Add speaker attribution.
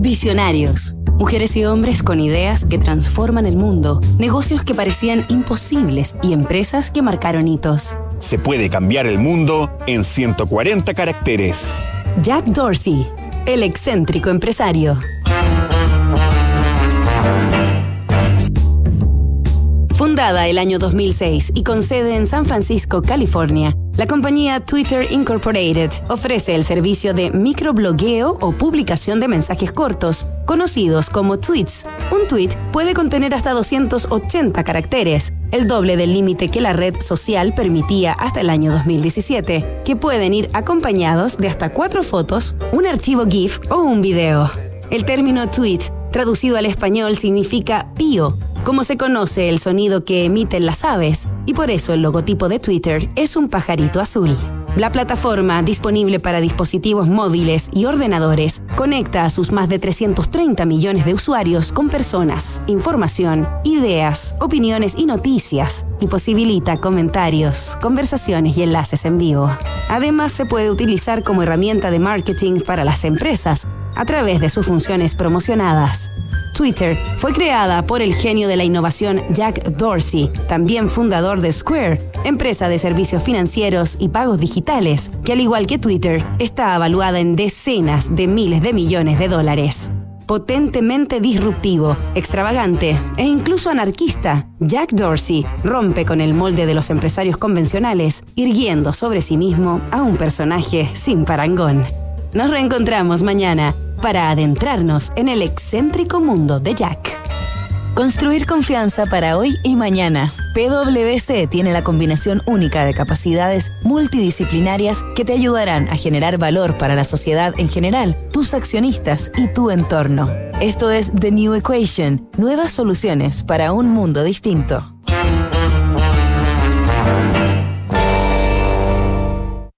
Speaker 1: Visionarios. Mujeres y hombres con ideas que transforman el mundo, negocios que parecían imposibles y empresas que marcaron hitos.
Speaker 2: Se puede cambiar el mundo en 140 caracteres.
Speaker 1: Jack Dorsey, el excéntrico empresario. Fundada el año 2006 y con sede en San Francisco, California, la compañía Twitter Incorporated ofrece el servicio de microblogueo o publicación de mensajes cortos, conocidos como tweets. Un tweet puede contener hasta 280 caracteres, el doble del límite que la red social permitía hasta el año 2017, que pueden ir acompañados de hasta cuatro fotos, un archivo GIF o un video. El término tweet, traducido al español, significa pío como se conoce el sonido que emiten las aves, y por eso el logotipo de Twitter es un pajarito azul. La plataforma, disponible para dispositivos móviles y ordenadores, conecta a sus más de 330 millones de usuarios con personas, información, ideas, opiniones y noticias, y posibilita comentarios, conversaciones y enlaces en vivo. Además, se puede utilizar como herramienta de marketing para las empresas a través de sus funciones promocionadas. Twitter fue creada por el genio de la innovación Jack Dorsey, también fundador de Square, empresa de servicios financieros y pagos digitales, que al igual que Twitter, está evaluada en decenas de miles de millones de dólares. Potentemente disruptivo, extravagante e incluso anarquista, Jack Dorsey rompe con el molde de los empresarios convencionales, irguiendo sobre sí mismo a un personaje sin parangón. Nos reencontramos mañana para adentrarnos en el excéntrico mundo de Jack. Construir confianza para hoy y mañana. PwC tiene la combinación única de capacidades multidisciplinarias que te ayudarán a generar valor para la sociedad en general, tus accionistas y tu entorno. Esto es The New Equation, nuevas soluciones para un mundo distinto.